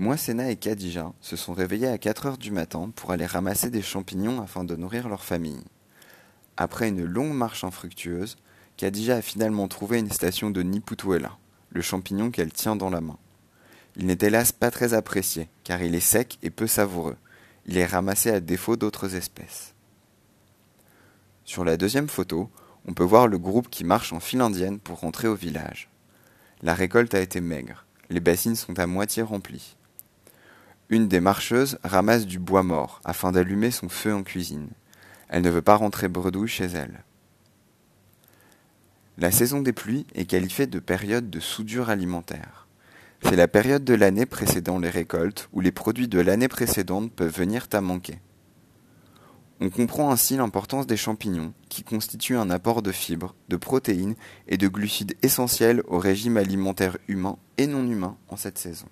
Moissena et Khadija se sont réveillés à 4 heures du matin pour aller ramasser des champignons afin de nourrir leur famille. Après une longue marche infructueuse, Khadija a finalement trouvé une station de Niputuela, le champignon qu'elle tient dans la main. Il n'est hélas pas très apprécié, car il est sec et peu savoureux. Il est ramassé à défaut d'autres espèces. Sur la deuxième photo, on peut voir le groupe qui marche en file indienne pour rentrer au village. La récolte a été maigre, les bassines sont à moitié remplies. Une des marcheuses ramasse du bois mort afin d'allumer son feu en cuisine. Elle ne veut pas rentrer bredouille chez elle. La saison des pluies est qualifiée de période de soudure alimentaire. C'est la période de l'année précédant les récoltes où les produits de l'année précédente peuvent venir à manquer. On comprend ainsi l'importance des champignons, qui constituent un apport de fibres, de protéines et de glucides essentiels au régime alimentaire humain et non humain en cette saison.